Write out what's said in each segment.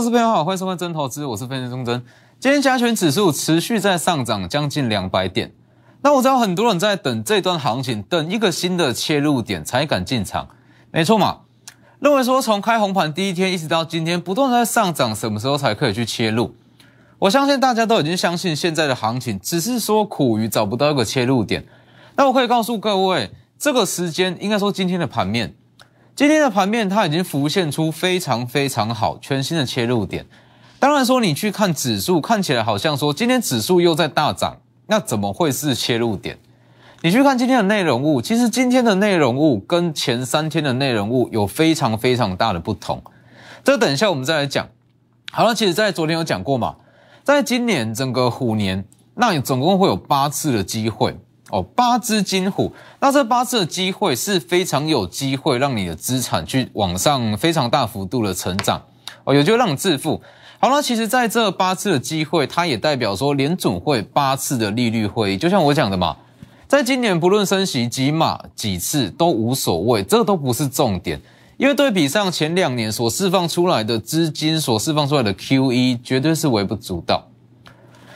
各位投资朋友好，欢迎收看真投资，我是分析钟真。今天加权指数持续在上涨，将近两百点。那我知道很多人在等这段行情，等一个新的切入点才敢进场，没错嘛？认为说从开红盘第一天一直到今天不断在上涨，什么时候才可以去切入？我相信大家都已经相信现在的行情，只是说苦于找不到一个切入点。那我可以告诉各位，这个时间应该说今天的盘面。今天的盘面，它已经浮现出非常非常好全新的切入点。当然说，你去看指数，看起来好像说今天指数又在大涨，那怎么会是切入点？你去看今天的内容物，其实今天的内容物跟前三天的内容物有非常非常大的不同。这等一下我们再来讲。好了，其实在昨天有讲过嘛，在今年整个虎年，那你总共会有八次的机会。哦，八只金虎，那这八次的机会是非常有机会让你的资产去往上非常大幅度的成长，哦，有机会让你致富。好了，其实在这八次的机会，它也代表说联准会八次的利率会议，就像我讲的嘛，在今年不论升息几码几次都无所谓，这都不是重点，因为对比上前两年所释放出来的资金所释放出来的 QE，绝对是微不足道，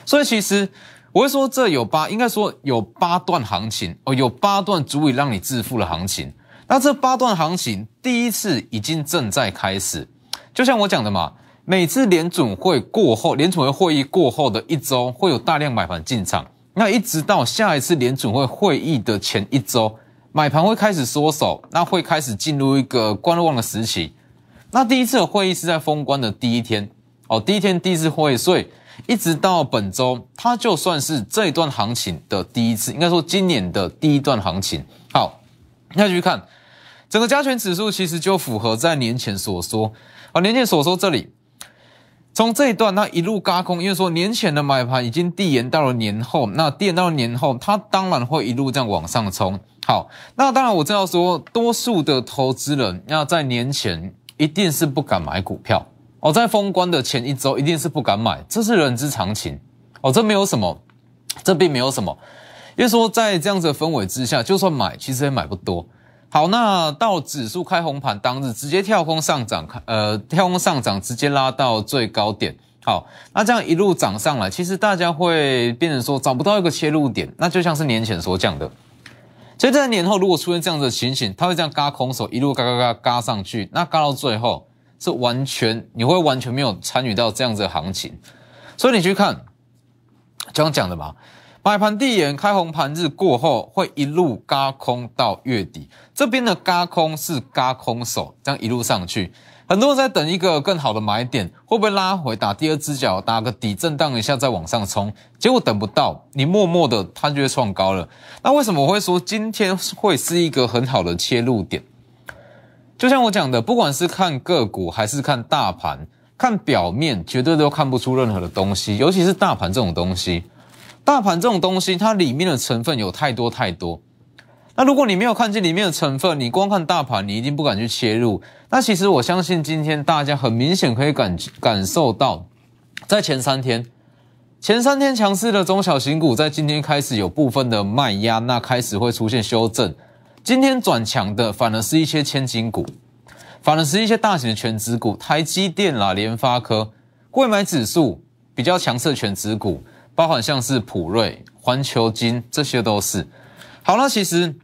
所以其实。我会说，这有八，应该说有八段行情哦，有八段足以让你致富的行情。那这八段行情，第一次已经正在开始。就像我讲的嘛，每次联准会过后，联准会会议过后的一周，会有大量买盘进场。那一直到下一次联准会会议的前一周，买盘会开始缩手，那会开始进入一个观望的时期。那第一次的会议是在封关的第一天哦，第一天第一次会议，所以。一直到本周，它就算是这一段行情的第一次，应该说今年的第一段行情。好，那继续看整个加权指数，其实就符合在年前所说啊，年前所说这里，从这一段它一路嘎空，因为说年前的买盘已经递延到了年后，那递延到了年后，它当然会一路这样往上冲。好，那当然我知道说，多数的投资人要在年前一定是不敢买股票。哦，在封关的前一周，一定是不敢买，这是人之常情。哦，这没有什么，这并没有什么，因为说在这样子的氛围之下，就算买，其实也买不多。好，那到指数开红盘当日，直接跳空上涨，呃，跳空上涨，直接拉到最高点。好，那这样一路涨上来，其实大家会变成说找不到一个切入点，那就像是年前所讲的，所以在年后如果出现这样子的情形，它会这样嘎空手，一路嘎嘎嘎嘎上去，那嘎到最后。是完全，你会完全没有参与到这样子的行情，所以你去看，刚刚讲的嘛，买盘递延，开红盘日过后会一路嘎空到月底，这边的嘎空是嘎空手，这样一路上去，很多人在等一个更好的买点，会不会拉回打第二只脚，打个底震荡一下再往上冲，结果等不到，你默默的它就会创高了。那为什么我会说今天会是一个很好的切入点？就像我讲的，不管是看个股还是看大盘，看表面绝对都看不出任何的东西。尤其是大盘这种东西，大盘这种东西，它里面的成分有太多太多。那如果你没有看见里面的成分，你光看大盘，你一定不敢去切入。那其实我相信，今天大家很明显可以感感受到，在前三天，前三天强势的中小型股，在今天开始有部分的卖压，那开始会出现修正。今天转强的反而是一些千金股，反而是一些大型的全指股，台积电啦、联发科、贵买指数比较强势的全指股，包含像是普瑞、环球金，这些都是。好了，其实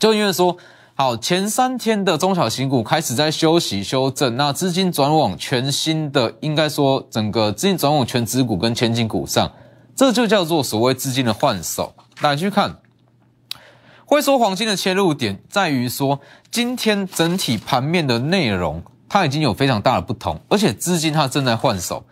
就因为说，好前三天的中小型股开始在休息修正，那资金转往全新的，应该说整个资金转往全指股跟千金股上，这就叫做所谓资金的换手。大家去看。会说黄金的切入点在于说，今天整体盘面的内容它已经有非常大的不同，而且资金它正在换手。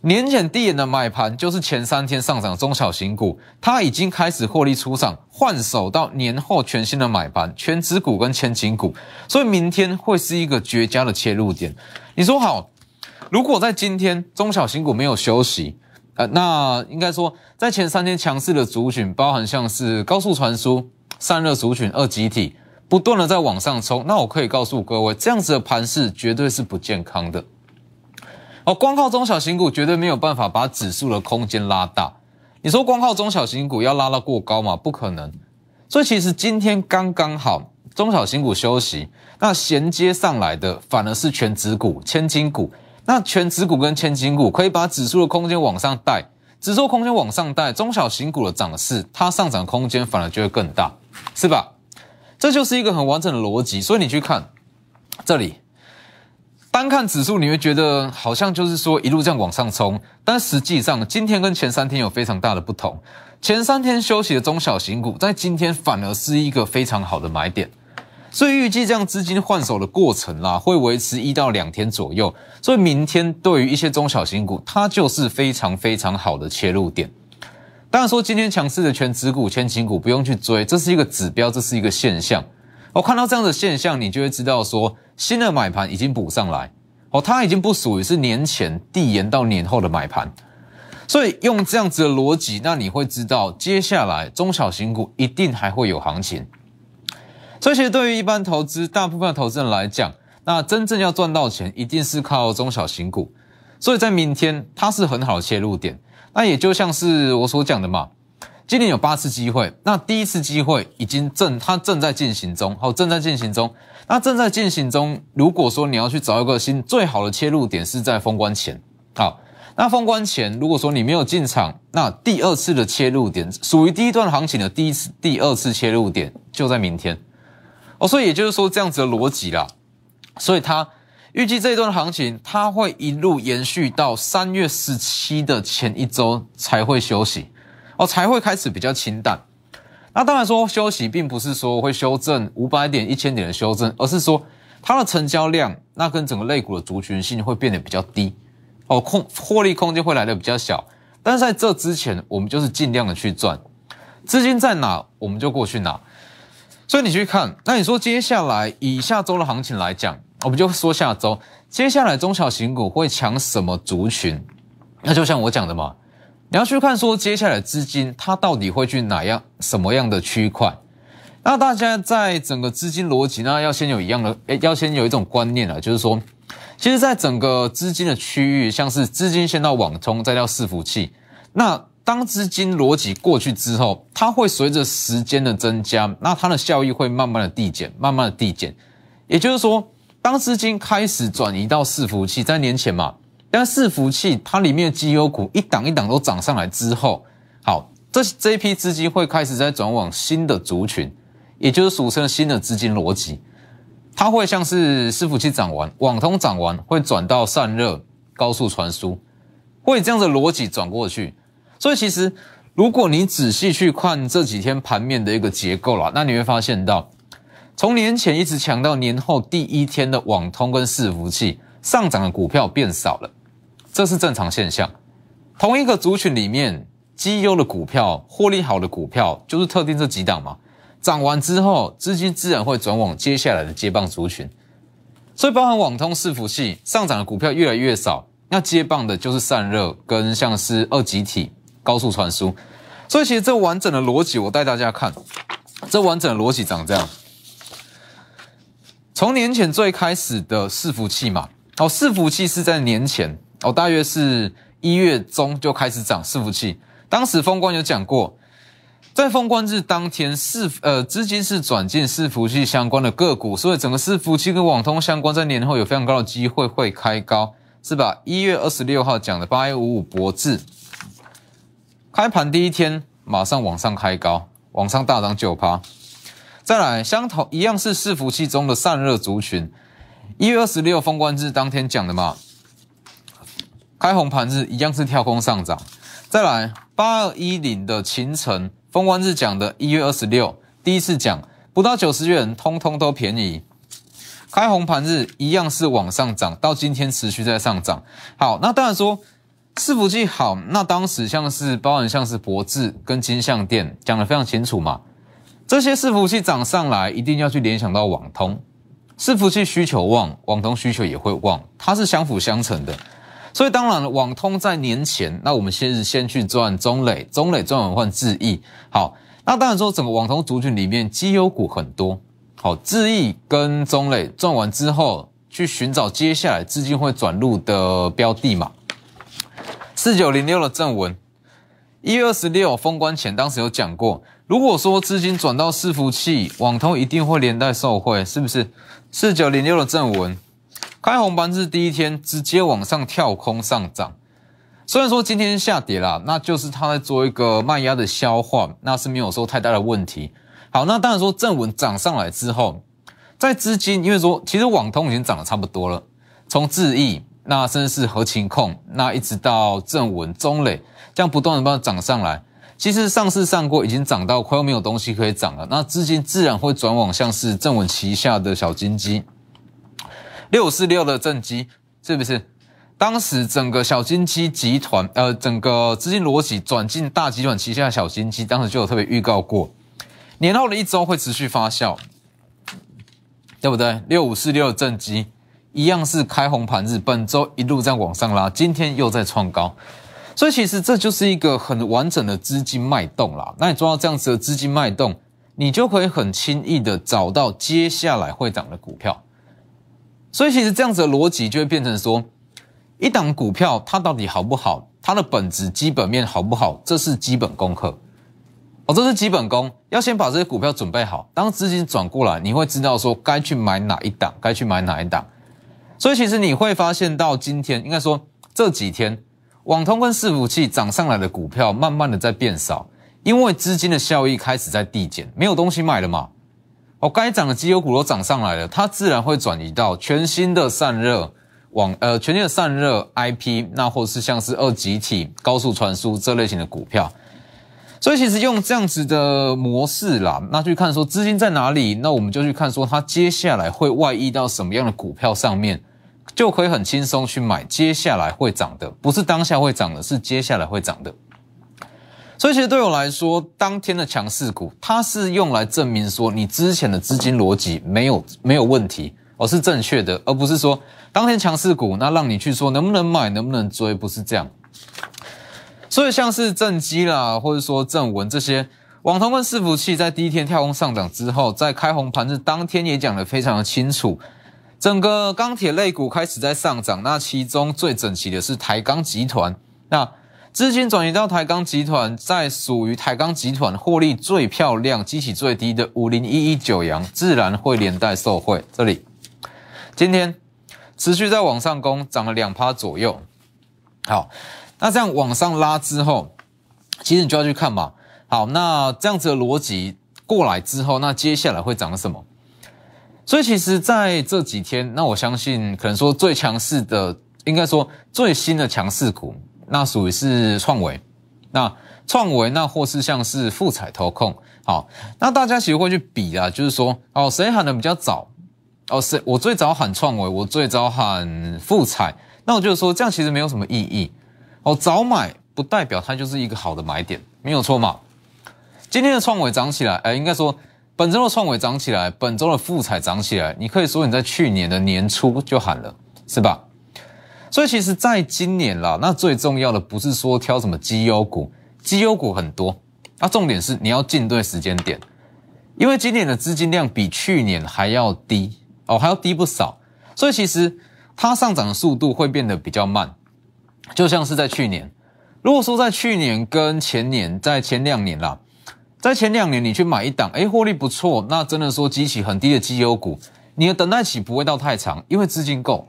年前低点的买盘就是前三天上涨中小型股，它已经开始获利出场，换手到年后全新的买盘，全指股跟千金股，所以明天会是一个绝佳的切入点。你说好，如果在今天中小型股没有休息？呃，那应该说，在前三天强势的族群，包含像是高速传输、散热族群、二极体，不断的在往上冲。那我可以告诉各位，这样子的盘势绝对是不健康的。哦，光靠中小型股绝对没有办法把指数的空间拉大。你说光靠中小型股要拉到过高吗？不可能。所以其实今天刚刚好，中小型股休息，那衔接上来的反而是全指股、千金股。那全指股跟千金股可以把指数的空间往上带，指数空间往上带，中小型股的涨势，它上涨空间反而就会更大，是吧？这就是一个很完整的逻辑。所以你去看这里，单看指数，你会觉得好像就是说一路这样往上冲，但实际上今天跟前三天有非常大的不同。前三天休息的中小型股，在今天反而是一个非常好的买点。所以预计这样资金换手的过程啦，会维持一到两天左右。所以明天对于一些中小型股，它就是非常非常好的切入点。当然说今天强势的全指股、千金股不用去追，这是一个指标，这是一个现象。我看到这样的现象，你就会知道说新的买盘已经补上来。哦，它已经不属于是年前递延到年后的买盘。所以用这样子的逻辑，那你会知道接下来中小型股一定还会有行情。所以，其实对于一般投资、大部分投资人来讲，那真正要赚到钱，一定是靠中小型股。所以在明天，它是很好的切入点。那也就像是我所讲的嘛，今年有八次机会，那第一次机会已经正，它正在进行中，好，正在进行中。那正在进行中，如果说你要去找一个新最好的切入点，是在封关前，好，那封关前，如果说你没有进场，那第二次的切入点，属于第一段行情的第一次、第二次切入点，就在明天。哦，所以也就是说这样子的逻辑啦，所以他预计这一段行情，它会一路延续到三月十七的前一周才会休息，哦，才会开始比较清淡。那当然说休息，并不是说会修正五百点、一千点的修正，而是说它的成交量，那跟整个类股的族群性会变得比较低，哦，空获利空间会来的比较小。但是在这之前，我们就是尽量的去赚，资金在哪，我们就过去拿。所以你去看，那你说接下来以下周的行情来讲，我们就说下周接下来中小型股会抢什么族群？那就像我讲的嘛，你要去看说接下来资金它到底会去哪样什么样的区块？那大家在整个资金逻辑呢，要先有一样的，诶，要先有一种观念啊，就是说，其实在整个资金的区域，像是资金先到网通，再到伺服器，那。当资金逻辑过去之后，它会随着时间的增加，那它的效益会慢慢的递减，慢慢的递减。也就是说，当资金开始转移到伺服器，在年前嘛，但伺服器它里面的绩优股一档一档都涨上来之后，好，这这一批资金会开始在转往新的族群，也就是俗称新的资金逻辑。它会像是伺服器涨完，网通涨完，会转到散热、高速传输，会这样的逻辑转过去。所以其实，如果你仔细去看这几天盘面的一个结构啦，那你会发现到，从年前一直强到年后第一天的网通跟伺服器上涨的股票变少了，这是正常现象。同一个族群里面，绩优的股票、获利好的股票，就是特定这几档嘛，涨完之后，资金自然会转往接下来的接棒族群。所以，包含网通、伺服器上涨的股票越来越少，那接棒的就是散热跟像是二极体。高速传输，所以其实这完整的逻辑，我带大家看，这完整的逻辑长这样。从年前最开始的伺服器嘛，哦，伺服器是在年前，哦，大约是一月中就开始涨伺服器。当时封关有讲过，在封关日当天，伺呃资金是转进伺服器相关的个股，所以整个伺服器跟网通相关，在年后有非常高的机会会开高，是吧？一月二十六号讲的八一五五博智。开盘第一天马上往上开高，往上大涨九趴。再来，相同一样是伺服器中的散热族群，一月二十六封关日当天讲的嘛，开红盘日一样是跳空上涨。再来，八二一零的秦城封关日讲的，一月二十六第一次讲不到九十元，通通都便宜。开红盘日一样是往上涨，到今天持续在上涨。好，那当然说。伺服器好，那当时像是包含像是博智跟金相店讲的非常清楚嘛，这些伺服器涨上来，一定要去联想到网通，伺服器需求旺，网通需求也会旺，它是相辅相成的。所以当然了，网通在年前，那我们先是先去赚中磊，中磊赚完换智毅，好，那当然说整个网通族群里面绩优股很多，好，智毅跟中磊赚完之后，去寻找接下来资金会转入的标的嘛。四九零六的正文，一月二十六封关前，当时有讲过，如果说资金转到伺服器，网通一定会连带受惠，是不是？四九零六的正文，开红盘是第一天直接往上跳空上涨。虽然说今天下跌啦，那就是它在做一个卖压的消化，那是没有说太大的问题。好，那当然说正文涨上来之后，在资金，因为说其实网通已经涨得差不多了，从智易，那甚至是合情控，那一直到正稳、中磊，这样不断的帮它涨上来。其实上市上过，已经涨到快要没有东西可以涨了，那资金自然会转往像是正稳旗下的小金鸡，六五四六的正基，是不是？当时整个小金鸡集团，呃，整个资金逻辑转进大集团旗下的小金鸡，当时就有特别预告过，年后的一周会持续发酵，对不对？六五四六的正基一样是开红盘日，本周一路在往上拉，今天又在创高，所以其实这就是一个很完整的资金脉动啦。那你抓到这样子的资金脉动，你就可以很轻易的找到接下来会涨的股票。所以其实这样子的逻辑就会变成说。一档股票它到底好不好？它的本质基本面好不好？这是基本功课哦，这是基本功。要先把这些股票准备好，当资金转过来，你会知道说该去买哪一档，该去买哪一档。所以其实你会发现到今天，应该说这几天，网通跟伺服器涨上来的股票，慢慢的在变少，因为资金的效益开始在递减，没有东西卖了嘛。哦，该涨的绩优股都涨上来了，它自然会转移到全新的散热。网呃，全新的散热 IP，那或是像是二极体、高速传输这类型的股票，所以其实用这样子的模式啦，那去看说资金在哪里，那我们就去看说它接下来会外溢到什么样的股票上面，就可以很轻松去买接下来会涨的，不是当下会涨的，是接下来会涨的。所以其实对我来说，当天的强势股，它是用来证明说你之前的资金逻辑没有没有问题。而是正确的，而不是说当天强势股，那让你去说能不能买，能不能追，不是这样。所以像是正基啦，或者说正文这些网通跟伺服器，在第一天跳空上涨之后，在开红盘日当天也讲得非常的清楚，整个钢铁类股开始在上涨，那其中最整齐的是台钢集团，那资金转移到台钢集团，在属于台钢集团获利最漂亮、激起最低的五零一一九阳，自然会连带受惠。这里。今天持续在往上攻，涨了两趴左右。好，那这样往上拉之后，其实你就要去看嘛。好，那这样子的逻辑过来之后，那接下来会涨什么？所以其实在这几天，那我相信可能说最强势的，应该说最新的强势股，那属于是创维。那创维，那或是像是富彩投控。好，那大家其实会去比啊，就是说哦，谁喊的比较早？哦，是我最早喊创维，我最早喊富彩，那我就说这样其实没有什么意义。哦，早买不代表它就是一个好的买点，没有错嘛。今天的创维涨起来，哎，应该说本周的创伟涨起来，本周的富彩涨起来，你可以说你在去年的年初就喊了，是吧？所以其实在今年啦，那最重要的不是说挑什么绩优股，绩优股很多，那重点是你要进对时间点，因为今年的资金量比去年还要低。哦，还要低不少，所以其实它上涨的速度会变得比较慢，就像是在去年。如果说在去年跟前年，在前两年啦，在前两年你去买一档，哎，获利不错，那真的说激起很低的绩优股，你的等待期不会到太长，因为资金够。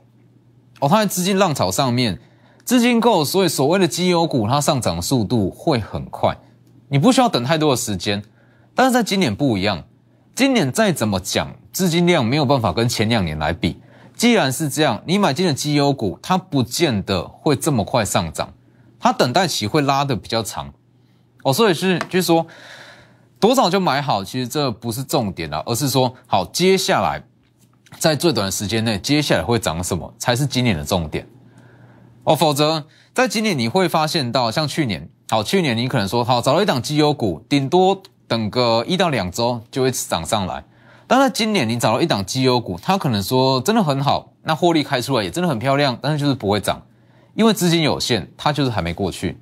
哦，它在资金浪潮上面，资金够，所以所谓的绩优股它上涨速度会很快，你不需要等太多的时间。但是在今年不一样。今年再怎么讲，资金量没有办法跟前两年来比。既然是这样，你买进的绩优股，它不见得会这么快上涨，它等待期会拉的比较长。哦，所以是就是说，多少就买好，其实这不是重点了，而是说，好，接下来在最短的时间内，接下来会涨什么才是今年的重点。哦，否则在今年你会发现到，像去年，好，去年你可能说，好，找了一档绩优股，顶多。等个一到两周就会涨上来，但在今年你找到一档绩优股，它可能说真的很好，那获利开出来也真的很漂亮，但是就是不会涨，因为资金有限，它就是还没过去，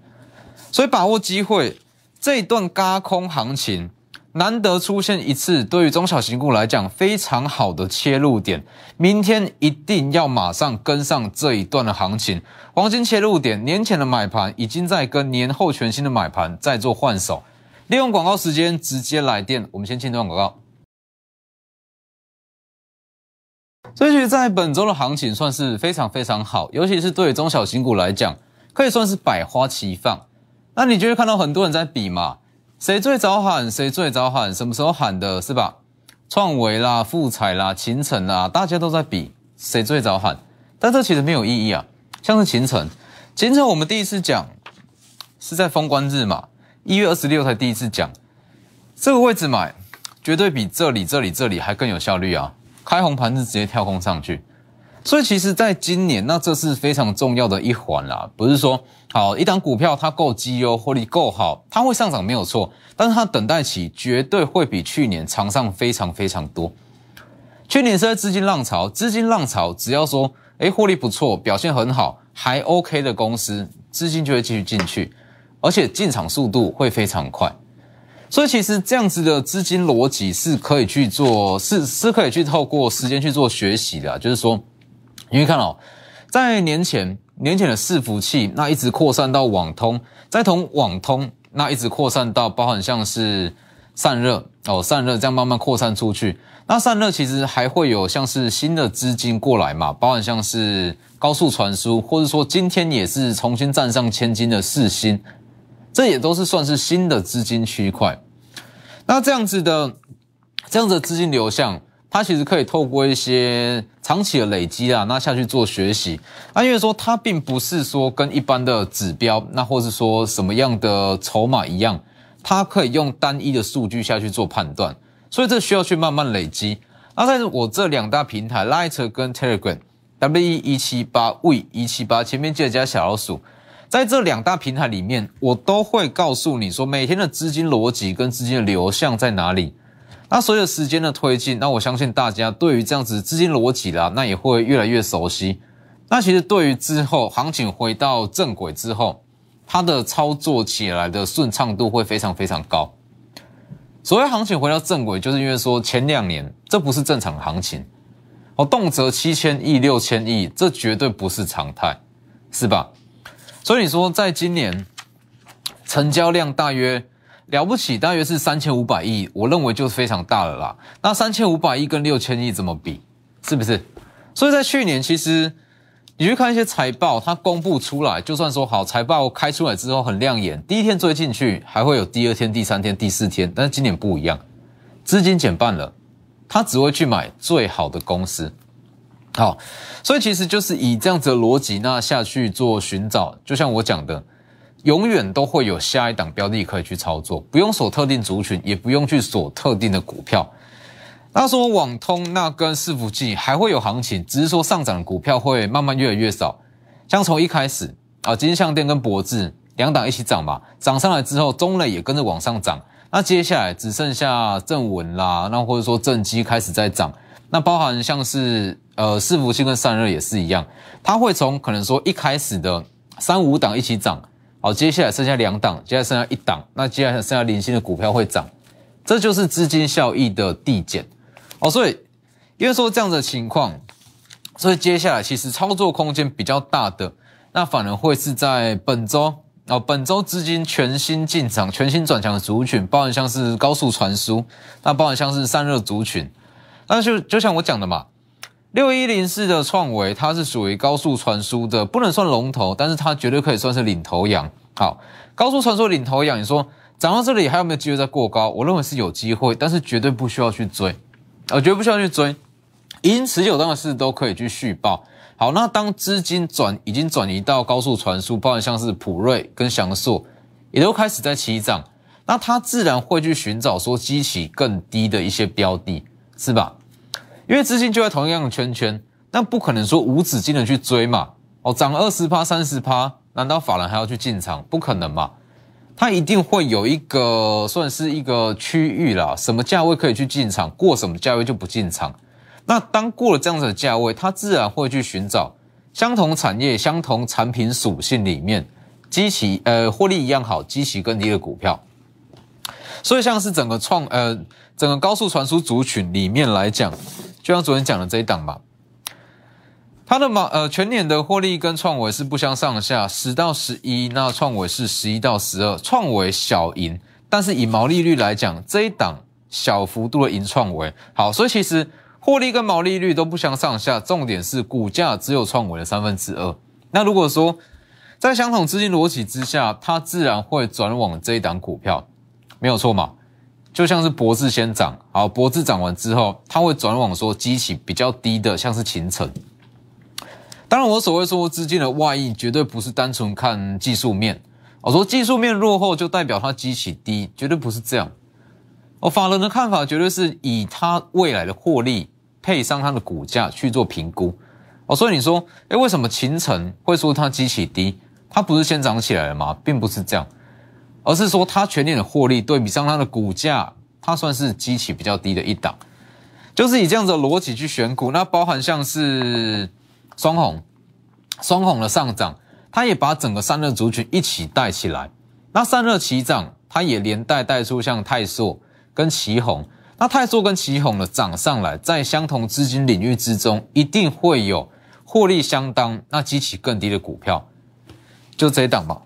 所以把握机会，这一段嘎空行情难得出现一次，对于中小型股来讲非常好的切入点，明天一定要马上跟上这一段的行情，黄金切入点，年前的买盘已经在跟年后全新的买盘在做换手。利用广告时间直接来电，我们先进段广告。所以在本周的行情算是非常非常好，尤其是对中小型股来讲，可以算是百花齐放。那你就会看到很多人在比嘛，谁最早喊，谁最早喊，什么时候喊的，是吧？创维啦、富彩啦、秦城啦，大家都在比谁最早喊，但这其实没有意义啊。像是秦城，秦城我们第一次讲是在封关日嘛，一月二十六才第一次讲，这个位置买绝对比这里、这里、这里还更有效率啊！开红盘日直接跳空上去，所以其实在今年，那这是非常重要的一环啦。不是说好一档股票它够绩优，获利够好，它会上涨没有错，但是它等待期绝对会比去年长上非常非常多。去年是在资金浪潮，资金浪潮只要说。哎，获利不错，表现很好，还 OK 的公司，资金就会继续进去，而且进场速度会非常快。所以其实这样子的资金逻辑是可以去做，是是可以去透过时间去做学习的。就是说，你会看哦，在年前年前的伺服器，那一直扩散到网通，再从网通那一直扩散到包含像是散热哦，散热这样慢慢扩散出去。那散热其实还会有像是新的资金过来嘛，包含像是高速传输，或者说今天也是重新站上千金的四星，这也都是算是新的资金区块。那这样子的这样子的资金流向，它其实可以透过一些长期的累积啊，那下去做学习。那因为说它并不是说跟一般的指标，那或是说什么样的筹码一样，它可以用单一的数据下去做判断。所以这需要去慢慢累积。那在我这两大平台，Lighter 跟 Telegram，W E 一七八 V 一七八，前面记得加小老鼠。在这两大平台里面，我都会告诉你说，每天的资金逻辑跟资金的流向在哪里。那随着时间的推进，那我相信大家对于这样子资金逻辑啦，那也会越来越熟悉。那其实对于之后行情回到正轨之后，它的操作起来的顺畅度会非常非常高。所谓行情回到正轨，就是因为说前两年这不是正常行情，哦，动辄七千亿、六千亿，这绝对不是常态，是吧？所以你说在今年成交量大约了不起，大约是三千五百亿，我认为就是非常大了啦。那三千五百亿跟六千亿怎么比？是不是？所以在去年其实。你去看一些财报，它公布出来，就算说好财报开出来之后很亮眼，第一天追进去，还会有第二天、第三天、第四天。但是今年不一样，资金减半了，他只会去买最好的公司。好，所以其实就是以这样子的逻辑那下去做寻找，就像我讲的，永远都会有下一档标的可以去操作，不用锁特定族群，也不用去锁特定的股票。那说网通那跟伺服器还会有行情，只是说上涨的股票会慢慢越来越少。像从一开始啊，金相电跟博智两档一起涨嘛，涨上来之后，中磊也跟着往上涨。那接下来只剩下正文啦，那或者说正基开始在涨。那包含像是呃伺服器跟散热也是一样，它会从可能说一开始的三五档一起涨，好，接下来剩下两档，接下来剩下一档，那接下来剩下零星的股票会涨，这就是资金效益的递减。哦，所以因为说这样的情况，所以接下来其实操作空间比较大的，那反而会是在本周哦，本周资金全新进场、全新转强的族群，包含像是高速传输，那包含像是散热族群，那就就像我讲的嘛，六一零四的创维，它是属于高速传输的，不能算龙头，但是它绝对可以算是领头羊。好，高速传输领头羊，你说涨到这里还有没有机会再过高？我认为是有机会，但是绝对不需要去追。我觉得不需要去追，已经持有的是都可以去续报。好，那当资金转已经转移到高速传输，包含像是普瑞跟翔硕，也都开始在起涨，那它自然会去寻找说激起更低的一些标的，是吧？因为资金就在同一样的圈圈，那不可能说无止境的去追嘛。哦，涨二十趴、三十趴，难道法人还要去进场？不可能嘛。它一定会有一个算是一个区域啦，什么价位可以去进场，过什么价位就不进场。那当过了这样子的价位，它自然会去寻找相同产业、相同产品属性里面，基期呃获利一样好、基期更低的股票。所以像是整个创呃整个高速传输族群里面来讲，就像昨天讲的这一档嘛。它的毛呃全年的获利跟创维是不相上下，十到十一，那创维是十一到十二，创维小赢，但是以毛利率来讲，这一档小幅度的赢创维好，所以其实获利跟毛利率都不相上下，重点是股价只有创维的三分之二。那如果说在相同资金逻辑之下，它自然会转往这一档股票，没有错嘛？就像是博智先涨，好，博智涨完之后，它会转往说激起比较低的，像是秦城。当然，我所谓说资金的外溢，绝对不是单纯看技术面。我说技术面落后，就代表它激起低，绝对不是这样。我法人的看法，绝对是以它未来的获利配上它的股价去做评估。哦，所以你说，哎，为什么秦城会说它激起低？它不是先涨起来了吗？并不是这样，而是说它全年的获利对比上它的股价，它算是激起比较低的一档。就是以这样子的逻辑去选股，那包含像是双红，双红的上涨，它也把整个散热族群一起带起来。那散热齐涨，它也连带带出像泰硕。跟旗红，那泰硕跟旗红的涨上来，在相同资金领域之中，一定会有获利相当、那激起更低的股票，就这一档吧。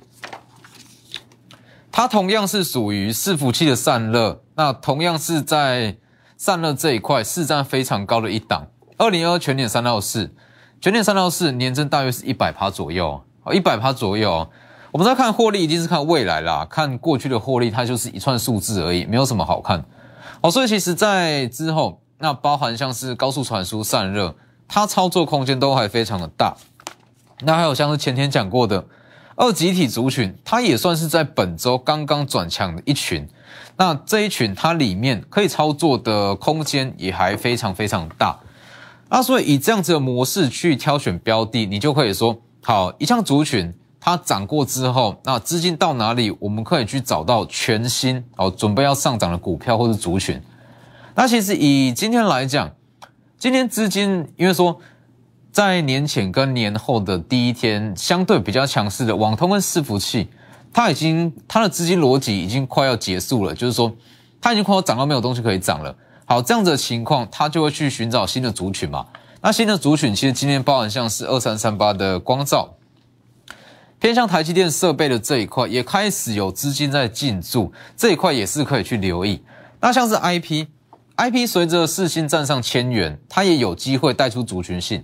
它同样是属于伺服器的散热，那同样是在散热这一块市占非常高的一档。二零二全年三到四，全年三到四年增大约是一百趴左右，哦，一百趴左右。我们在看获利，一定是看未来啦。看过去的获利，它就是一串数字而已，没有什么好看。哦，所以其实，在之后，那包含像是高速传输、散热，它操作空间都还非常的大。那还有像是前天讲过的二集体族群，它也算是在本周刚刚转强的一群。那这一群，它里面可以操作的空间也还非常非常大。那所以以这样子的模式去挑选标的，你就可以说，好，一项族群。它涨过之后，那资金到哪里，我们可以去找到全新哦，准备要上涨的股票或者族群。那其实以今天来讲，今天资金因为说在年前跟年后的第一天相对比较强势的网通跟伺服器，它已经它的资金逻辑已经快要结束了，就是说它已经快要涨到没有东西可以涨了。好，这样子的情况，它就会去寻找新的族群嘛。那新的族群其实今天包含像是二三三八的光照。偏向台积电设备的这一块也开始有资金在进驻，这一块也是可以去留意。那像是 IP，IP 随着四星站上千元，它也有机会带出族群性。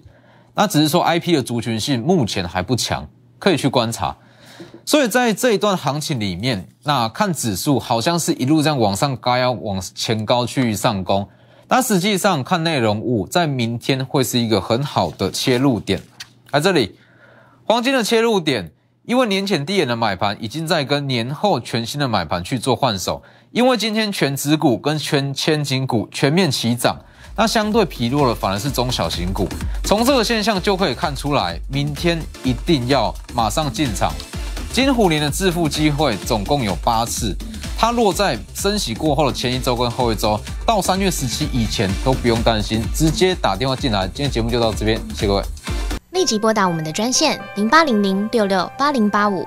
那只是说 IP 的族群性目前还不强，可以去观察。所以在这一段行情里面，那看指数好像是一路这样往上高，要往前高去上攻。那实际上看内容物，在明天会是一个很好的切入点。在这里，黄金的切入点。因为年前低点的买盘已经在跟年后全新的买盘去做换手，因为今天全指股跟全千金股全面齐涨，那相对疲弱的反而是中小型股。从这个现象就可以看出来，明天一定要马上进场。金虎年的致富机会总共有八次，它落在升息过后的前一周跟后一周，到三月十七以前都不用担心，直接打电话进来。今天节目就到这边，谢谢各位。立即拨打我们的专线零八零零六六八零八五